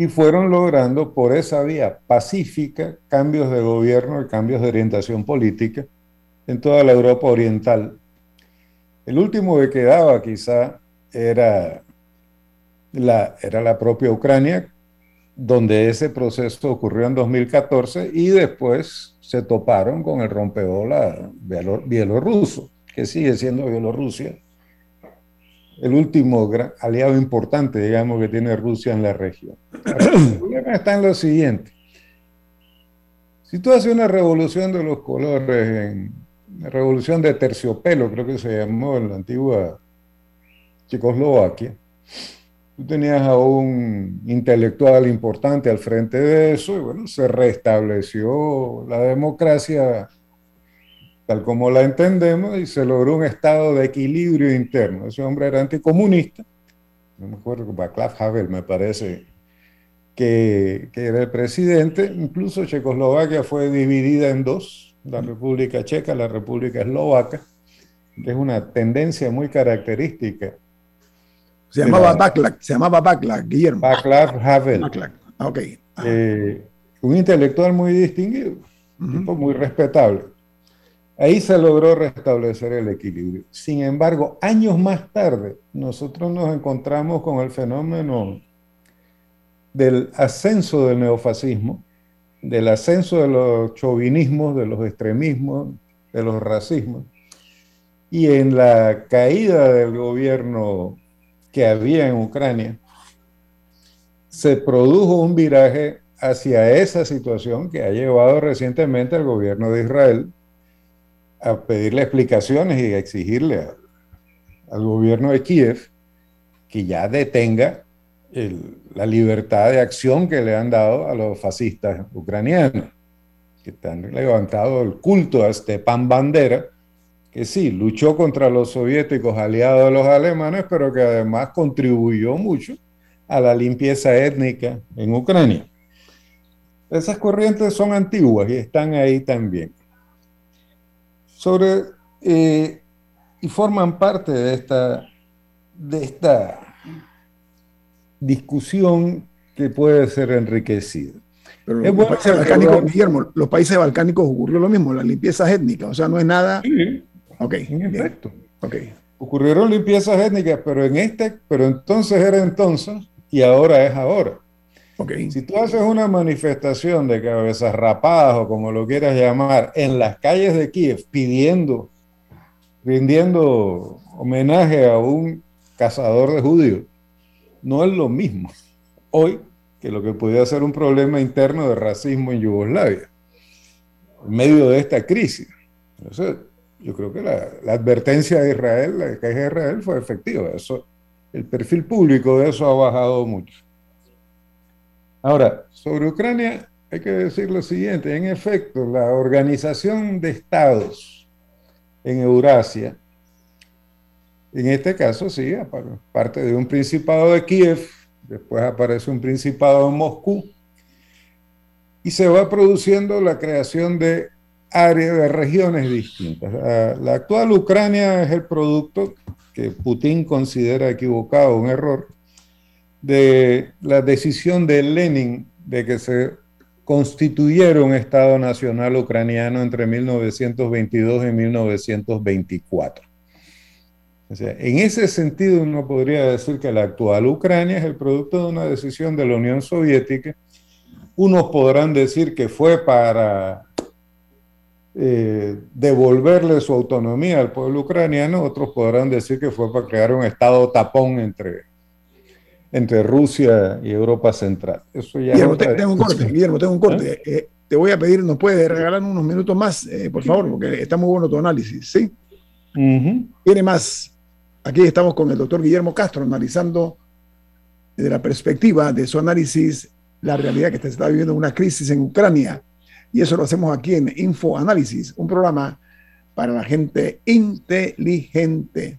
y fueron logrando por esa vía pacífica cambios de gobierno y cambios de orientación política en toda la Europa oriental. El último que quedaba quizá era la, era la propia Ucrania, donde ese proceso ocurrió en 2014 y después se toparon con el rompeola bielorruso, que sigue siendo Bielorrusia, el último gran aliado importante, digamos, que tiene Rusia en la región. El problema <coughs> está en lo siguiente. Si tú haces una revolución de los colores, en, una revolución de terciopelo, creo que se llamó en la antigua Checoslovaquia, tú tenías a un intelectual importante al frente de eso y bueno, se restableció la democracia tal como la entendemos, y se logró un estado de equilibrio interno. Ese hombre era anticomunista, no me acuerdo, Václav Havel me parece que, que, era el presidente, incluso Checoslovaquia fue dividida en dos, la República Checa, la República Eslovaca, que es una tendencia muy característica. Se llamaba Václav, se llamaba Václav, Guillermo. Václav Havel. Ah, ok. Eh, un intelectual muy distinguido, muy respetable. Ahí se logró restablecer el equilibrio. Sin embargo, años más tarde, nosotros nos encontramos con el fenómeno del ascenso del neofascismo, del ascenso de los chauvinismos, de los extremismos, de los racismos, y en la caída del gobierno que había en Ucrania, se produjo un viraje hacia esa situación que ha llevado recientemente al gobierno de Israel a pedirle explicaciones y a exigirle al gobierno de Kiev que ya detenga la libertad de acción que le han dado a los fascistas ucranianos, que han levantado el culto a Stepan Bandera, que sí, luchó contra los soviéticos aliados de los alemanes, pero que además contribuyó mucho a la limpieza étnica en Ucrania. Esas corrientes son antiguas y están ahí también sobre eh, y forman parte de esta, de esta discusión que puede ser enriquecida. Pero los, países balcánicos, Guillermo, los países balcánicos ocurrió lo mismo, la limpieza étnica, o sea, no es nada. Sí, ok, en efecto. Okay. Ocurrieron limpiezas étnicas, pero en este, pero entonces era entonces y ahora es ahora. Si tú haces una manifestación de cabezas rapadas o como lo quieras llamar en las calles de Kiev pidiendo, rindiendo homenaje a un cazador de judíos, no es lo mismo hoy que lo que podía ser un problema interno de racismo en Yugoslavia, en medio de esta crisis. Entonces, yo creo que la, advertencia de Israel, la queja de Israel fue efectiva. Eso el perfil público de eso ha bajado mucho. Ahora, sobre Ucrania hay que decir lo siguiente, en efecto, la organización de estados en Eurasia, en este caso sí, parte de un principado de Kiev, después aparece un principado en Moscú, y se va produciendo la creación de áreas, de regiones distintas. La, actual Ucrania es el producto que Putin considera equivocado, un error, de la decisión de Lenin de que se constituyera un Estado nacional ucraniano entre 1922 y 1924. O sea, en ese sentido uno podría decir que la actual Ucrania es el producto de una decisión de la Unión Soviética. Unos podrán decir que fue para eh, devolverle su autonomía al pueblo ucraniano, otros podrán decir que fue para crear un estado tapón entre, entre Rusia y Europa Central. Eso ya Guillermo, tengo un corte, Guillermo, tengo un corte. ¿Eh? Eh, te voy a pedir, ¿nos puedes regalar unos minutos más, por favor? Porque está muy bueno tu análisis, ¿sí? Tiene más. Aquí estamos con el doctor Guillermo Castro analizando desde la perspectiva de su análisis la realidad que se está viviendo una crisis en Ucrania y eso lo hacemos aquí en Info Análisis, un programa para la gente inteligente.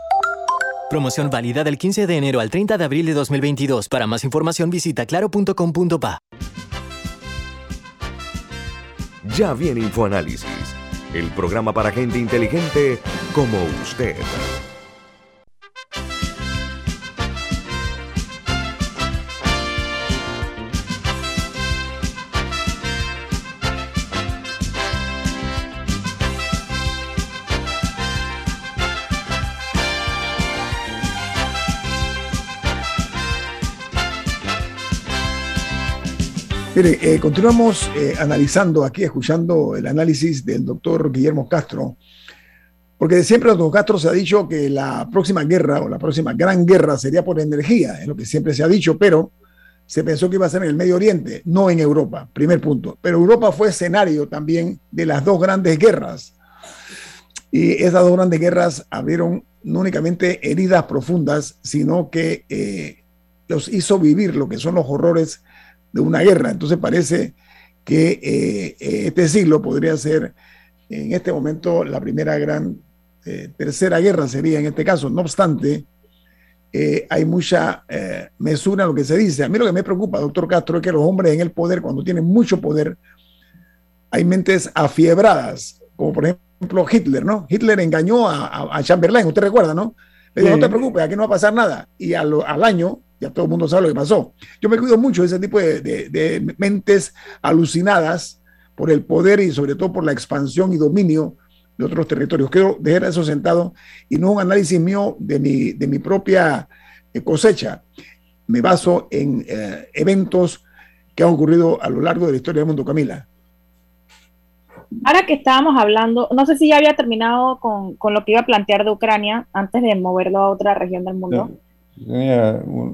Promoción válida del 15 de enero al 30 de abril de 2022. Para más información visita claro.com.pa. Ya viene InfoAnálisis, el programa para gente inteligente como usted. Eh, continuamos eh, analizando aquí, escuchando el análisis del doctor Guillermo Castro, porque de siempre doctor Castro se ha dicho que la próxima guerra o la próxima gran guerra sería por energía, es lo que siempre se ha dicho, pero se pensó que iba a ser en el Medio Oriente, no en Europa, primer punto. Pero Europa fue escenario también de las dos grandes guerras. Y esas dos grandes guerras abrieron no únicamente heridas profundas, sino que eh, los hizo vivir lo que son los horrores de una guerra. Entonces parece que eh, eh, este siglo podría ser en este momento la primera gran, eh, tercera guerra sería en este caso. No obstante, hay mucha mesura en lo que se dice. A mí lo que me preocupa, doctor Castro, es que los hombres en el poder, cuando tienen mucho poder, hay mentes afiebradas, como por ejemplo Hitler, ¿no? Hitler engañó a, Chamberlain, usted recuerda, ¿no? Le dijo, no te preocupes, aquí no va a pasar nada. Y al, al año ya todo el mundo sabe lo que pasó. Yo me cuido mucho de ese tipo de, mentes alucinadas por el poder y sobre todo por la expansión y dominio de otros territorios. Quiero dejar eso sentado y no un análisis mío de mi, de mi propia eh, cosecha. Me baso en eh, eventos que han ocurrido a lo largo de la historia del mundo, Camila. Ahora que estábamos hablando, no sé si ya había terminado con, lo que iba a plantear de Ucrania antes de moverlo a otra región del mundo no,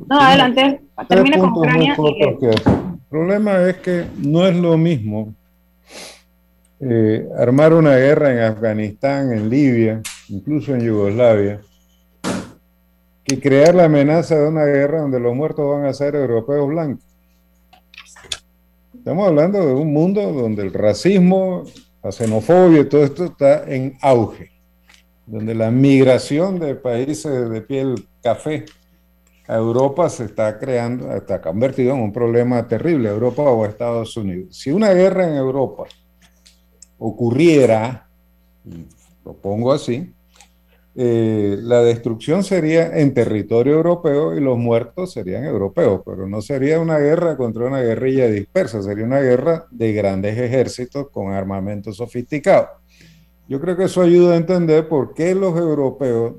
adelante, termina con Ucrania. El problema es que no es lo mismo eh, armar una guerra en Afganistán, en Libia, incluso en Yugoslavia, que crear la amenaza de una guerra donde los muertos van a ser europeos blancos. Estamos hablando de un mundo donde el racismo, la xenofobia y todo esto está en auge, donde la migración de países de piel café Europa se está creando, está convertido en un problema terrible, Europa o Estados Unidos. Si una guerra en Europa ocurriera, lo pongo así, eh, la destrucción sería en territorio europeo y los muertos serían europeos, pero no sería una guerra contra una guerrilla dispersa, sería una guerra de grandes ejércitos con armamento sofisticado. Yo creo que eso ayuda a entender por qué los europeos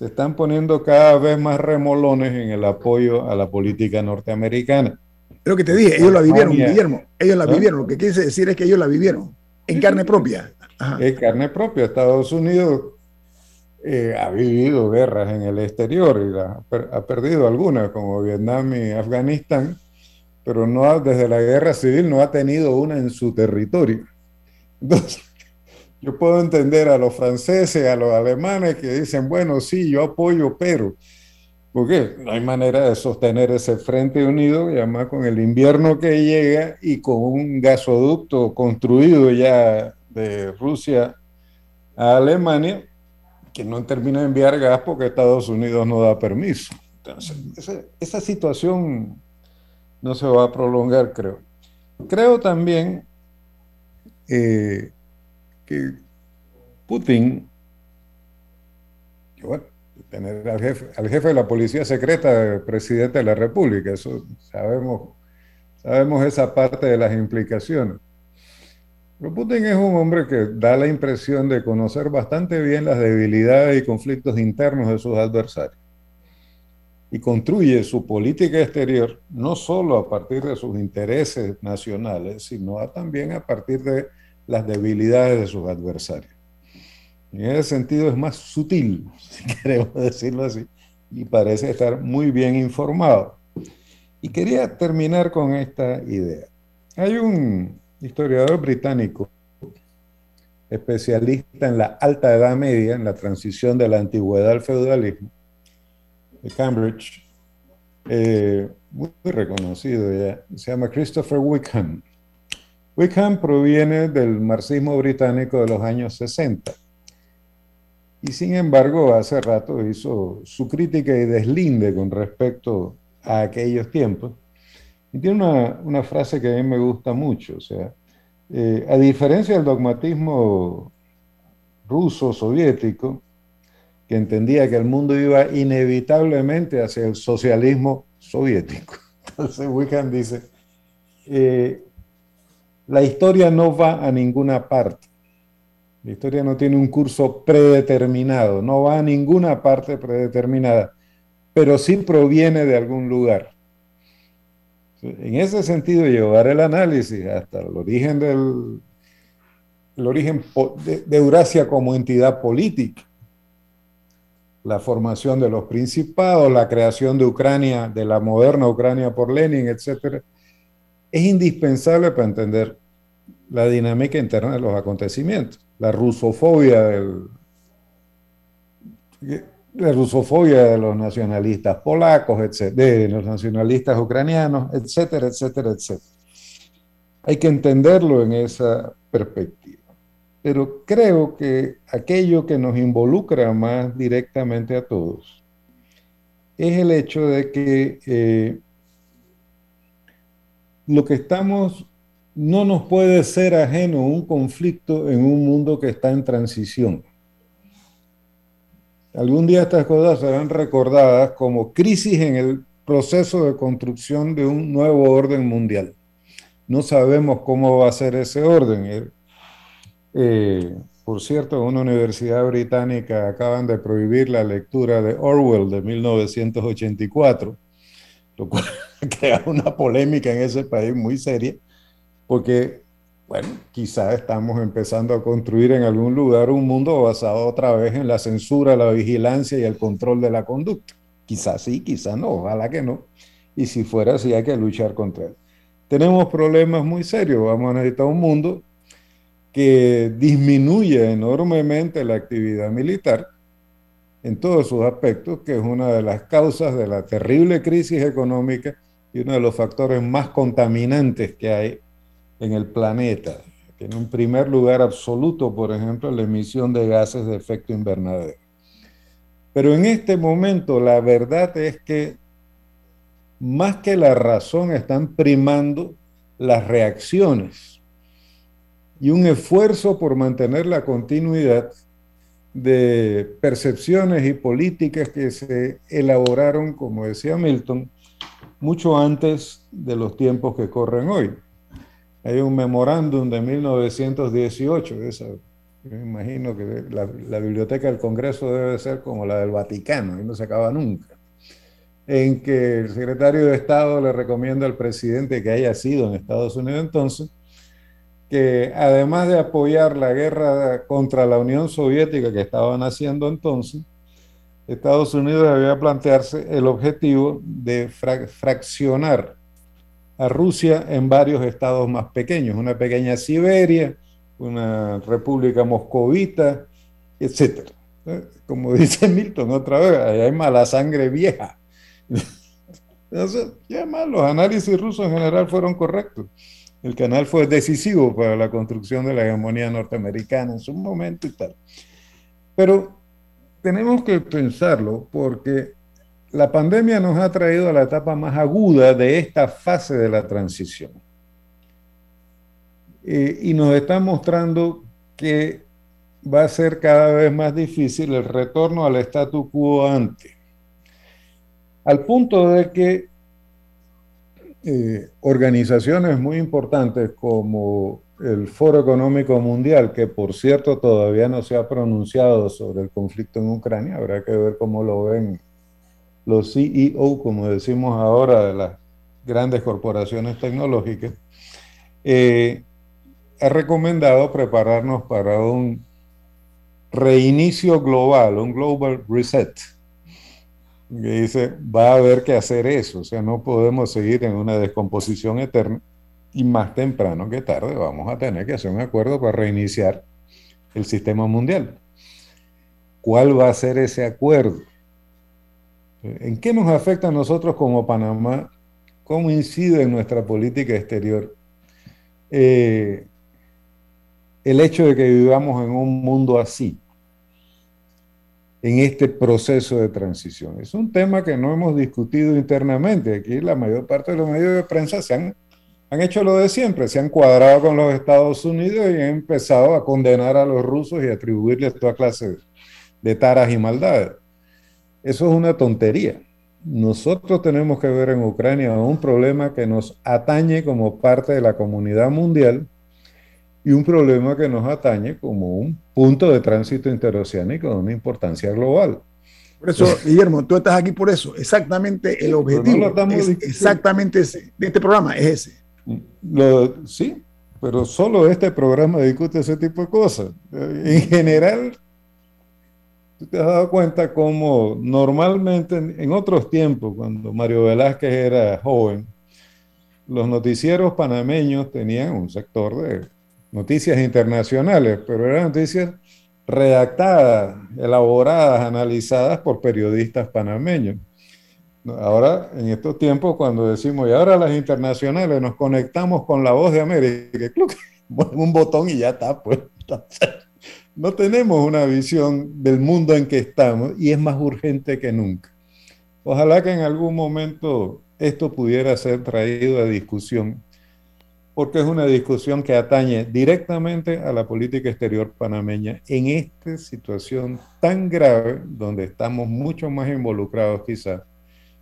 se están poniendo cada vez más remolones en el apoyo a la política norteamericana. Lo que te dije, ellos la vivieron, Guillermo. Ellos la vivieron. Lo que quise decir es que ellos la vivieron en carne propia. En carne propia. Estados Unidos eh, ha vivido guerras en el exterior y ha, perdido algunas, como Vietnam y Afganistán, pero no desde la guerra civil no ha tenido una en su territorio. Entonces, yo puedo entender a los franceses, a los alemanes que dicen, bueno, sí, yo apoyo, pero porque no hay manera de sostener ese frente unido, y además con el invierno que llega y con un gasoducto construido ya de Rusia a Alemania, que no termina de enviar gas porque Estados Unidos no da permiso. Entonces, esa, situación no se va a prolongar, creo. Creo también eh, que Putin, bueno, tener al jefe, al jefe de la policía secreta, presidente de la República. Eso sabemos, sabemos esa parte de las implicaciones. Pero Putin es un hombre que da la impresión de conocer bastante bien las debilidades y conflictos internos de sus adversarios. Y construye su política exterior no solo a partir de sus intereses nacionales, sino también a partir de las debilidades de sus adversarios. En ese sentido es más sutil, <laughs> si queremos decirlo así, y parece estar muy bien informado. Y quería terminar con esta idea. Hay un historiador británico, especialista en la alta edad media, en la transición de la antigüedad al feudalismo, de Cambridge, eh, muy reconocido ya, se llama Christopher Wickham. Wickham proviene del marxismo británico de los años 60 y sin embargo, hace rato hizo su crítica y deslinde con respecto a aquellos tiempos. Y tiene una, frase que a mí me gusta mucho, o sea, eh, a diferencia del dogmatismo ruso, soviético, que entendía que el mundo iba inevitablemente hacia el socialismo soviético. <laughs> Entonces Wickham dice, eh, la historia no va a ninguna parte. La historia no tiene un curso predeterminado, no va a ninguna parte predeterminada, pero sí proviene de algún lugar. En ese sentido, llevar el análisis hasta el origen del el origen de, Eurasia como entidad política, la formación de los principados, la creación de Ucrania, de la moderna Ucrania por Lenin, etc., es indispensable para entender la dinámica interna de los acontecimientos la rusofobia la rusofobia de los nacionalistas polacos, de los nacionalistas ucranianos, etcétera, etcétera, etcétera. Hay que entenderlo en esa perspectiva. Pero creo que aquello que nos involucra más directamente a todos es el hecho de que eh, lo que estamos no nos puede ser ajeno un conflicto en un mundo que está en transición. Algún día estas cosas serán recordadas como crisis en el proceso de construcción de un nuevo orden mundial. No sabemos cómo va a ser ese orden. Eh, eh, por cierto, en una universidad británica acaban de prohibir la lectura de Orwell de 1984, lo cual <laughs> crea una polémica en ese país muy seria porque, bueno, quizás estamos empezando a construir en algún lugar un mundo basado otra vez en la censura, la vigilancia y el control de la conducta. Quizás sí, quizás no, ojalá que no. Y si fuera así, hay que luchar contra él. Tenemos problemas muy serios, vamos a necesitar un mundo que disminuya enormemente la actividad militar en todos sus aspectos, que es una de las causas de la terrible crisis económica y uno de los factores más contaminantes que hay en el planeta. Tiene un primer lugar absoluto, por ejemplo, la emisión de gases de efecto invernadero. Pero en este momento la verdad es que más que la razón están primando las reacciones y un esfuerzo por mantener la continuidad de percepciones y políticas que se elaboraron, como decía Milton, mucho antes de los tiempos que corren hoy. Hay un memorándum de 1918, esa imagino que la, biblioteca del Congreso debe ser como la del Vaticano y no se acaba nunca. En que el secretario de Estado le recomienda al presidente que haya sido en Estados Unidos entonces, que además de apoyar la guerra contra la Unión Soviética que estaban haciendo entonces, Estados Unidos debía plantearse el objetivo de fraccionar a Rusia en varios estados más pequeños, una pequeña Siberia, una república moscovita, etc. Como <laughs> dice Milton otra vez, hay mala sangre vieja. <laughs> Entonces, y además los análisis rusos en general fueron correctos. El canal fue decisivo para la construcción de la hegemonía norteamericana en su momento y tal. Pero tenemos que pensarlo porque la pandemia nos ha traído a la etapa más aguda de esta fase de la transición. y nos está mostrando que va a ser cada vez más difícil el retorno al statu quo ante. Al punto de que eh, organizaciones muy importantes como el Foro Económico Mundial, que por cierto todavía no se ha pronunciado sobre el conflicto en Ucrania, habrá que ver cómo lo ven los CEO, como decimos ahora, de las grandes corporaciones tecnológicas, eh, ha recomendado prepararnos para un reinicio global, un global reset. Que dice, va a haber que hacer eso, o sea, no podemos seguir en una descomposición eterna y más temprano que tarde vamos a tener que hacer un acuerdo para reiniciar el sistema mundial. ¿Cuál va a ser ese acuerdo? ¿En qué nos afecta a nosotros como Panamá? ¿Cómo incide en nuestra política exterior eh, el hecho de que vivamos en un mundo así, en este proceso de transición? Es un tema que no hemos discutido internamente. Aquí la mayor parte de los medios de prensa se han han hecho lo de siempre, se han cuadrado con los Estados Unidos y han empezado a condenar a los rusos y atribuirles toda clase de taras y maldades. Eso es una tontería. Nosotros tenemos que ver en Ucrania un problema que nos atañe como parte de la comunidad mundial y un problema que nos atañe como un punto de tránsito interoceánico de una importancia global. Por eso, Guillermo, tú estás aquí por eso. Exactamente el objetivo es exactamente ese, de este programa es ese lo, sí, pero solo este programa discute ese tipo de cosas. En general, tú te has dado cuenta cómo normalmente en otros tiempos, cuando Mario Velázquez era joven, los noticieros panameños tenían un sector de noticias internacionales, pero eran noticias redactadas, elaboradas, analizadas por periodistas panameños. Ahora, en estos tiempos, cuando decimos, y ahora las internacionales nos conectamos con la voz de América, <laughs> un botón y ya está, pues. <laughs> No tenemos una visión del mundo en que estamos y es más urgente que nunca. Ojalá que en algún momento esto pudiera ser traído a discusión, porque es una discusión que atañe directamente a la política exterior panameña en esta situación tan grave, donde estamos mucho más involucrados quizás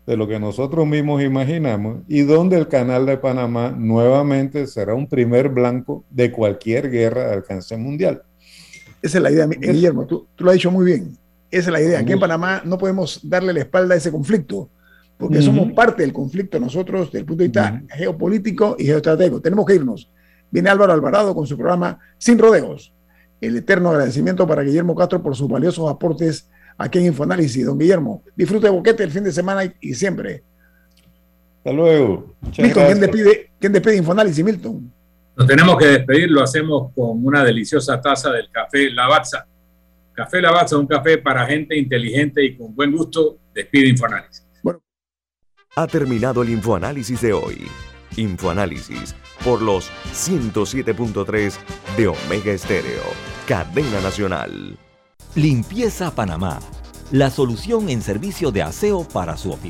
de lo que nosotros mismos imaginamos y donde el canal de Panamá nuevamente será un primer blanco de cualquier guerra de alcance mundial. Esa es la idea, Guillermo, tú, lo has dicho muy bien. Esa es la idea. Aquí en Panamá no podemos darle la espalda a ese conflicto, porque somos parte del conflicto nosotros desde el punto de vista geopolítico y geoestratégico. Tenemos que irnos. Viene Álvaro Alvarado con su programa Sin Rodeos. El eterno agradecimiento para Guillermo Castro por sus valiosos aportes aquí en Infoanálisis. Don Guillermo, disfrute boquete el fin de semana y, siempre. Hasta luego. Milton, ¿quién despide, ¿quién despide Infoanálisis, Milton? Nos tenemos que despedir, lo hacemos con una deliciosa taza del café Lavazza. Café Lavazza, un café para gente inteligente y con buen gusto. Despide Infoanálisis. Ha terminado el Infoanálisis de hoy. Infoanálisis por los 107.3 de Omega Estéreo, cadena nacional. Limpieza Panamá, la solución en servicio de aseo para su oficina.